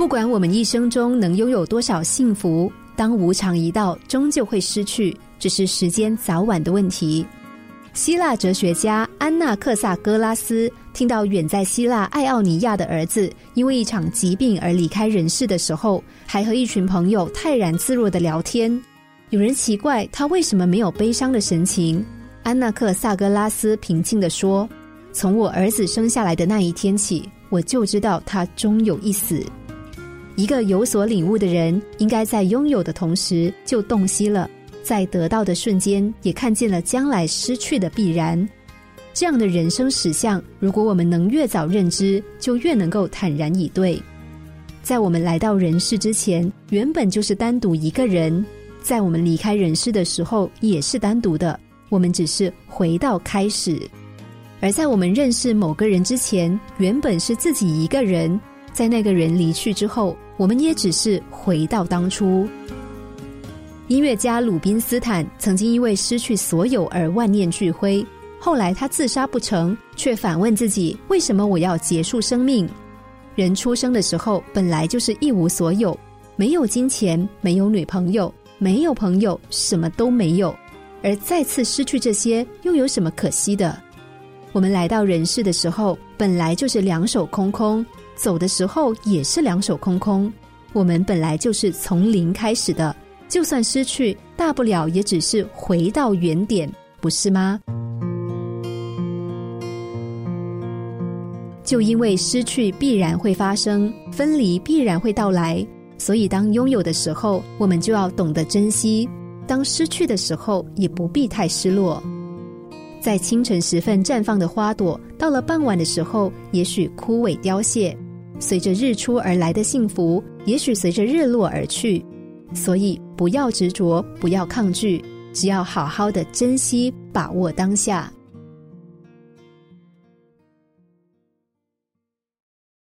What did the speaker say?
不管我们一生中能拥有多少幸福，当无常一到，终究会失去，只是时间早晚的问题。希腊哲学家安娜克萨戈拉斯听到远在希腊爱奥尼亚的儿子因为一场疾病而离开人世的时候，还和一群朋友泰然自若的聊天。有人奇怪他为什么没有悲伤的神情，安娜克萨戈拉斯平静地说：“从我儿子生下来的那一天起，我就知道他终有一死。一个有所领悟的人，应该在拥有的同时就洞悉了。”在得到的瞬间，也看见了将来失去的必然。这样的人生实相，如果我们能越早认知，就越能够坦然以对。在我们来到人世之前，原本就是单独一个人；在我们离开人世的时候，也是单独的。我们只是回到开始。而在我们认识某个人之前，原本是自己一个人；在那个人离去之后，我们也只是回到当初。音乐家鲁宾斯坦曾经因为失去所有而万念俱灰，后来他自杀不成，却反问自己：为什么我要结束生命？人出生的时候本来就是一无所有，没有金钱，没有女朋友，没有朋友，什么都没有。而再次失去这些，又有什么可惜的？我们来到人世的时候，本来就是两手空空，走的时候也是两手空空。我们本来就是从零开始的。就算失去，大不了也只是回到原点，不是吗？就因为失去必然会发生，分离必然会到来，所以当拥有的时候，我们就要懂得珍惜；当失去的时候，也不必太失落。在清晨时分绽放的花朵，到了傍晚的时候，也许枯萎凋谢；随着日出而来的幸福，也许随着日落而去。所以，不要执着，不要抗拒，只要好好的珍惜，把握当下。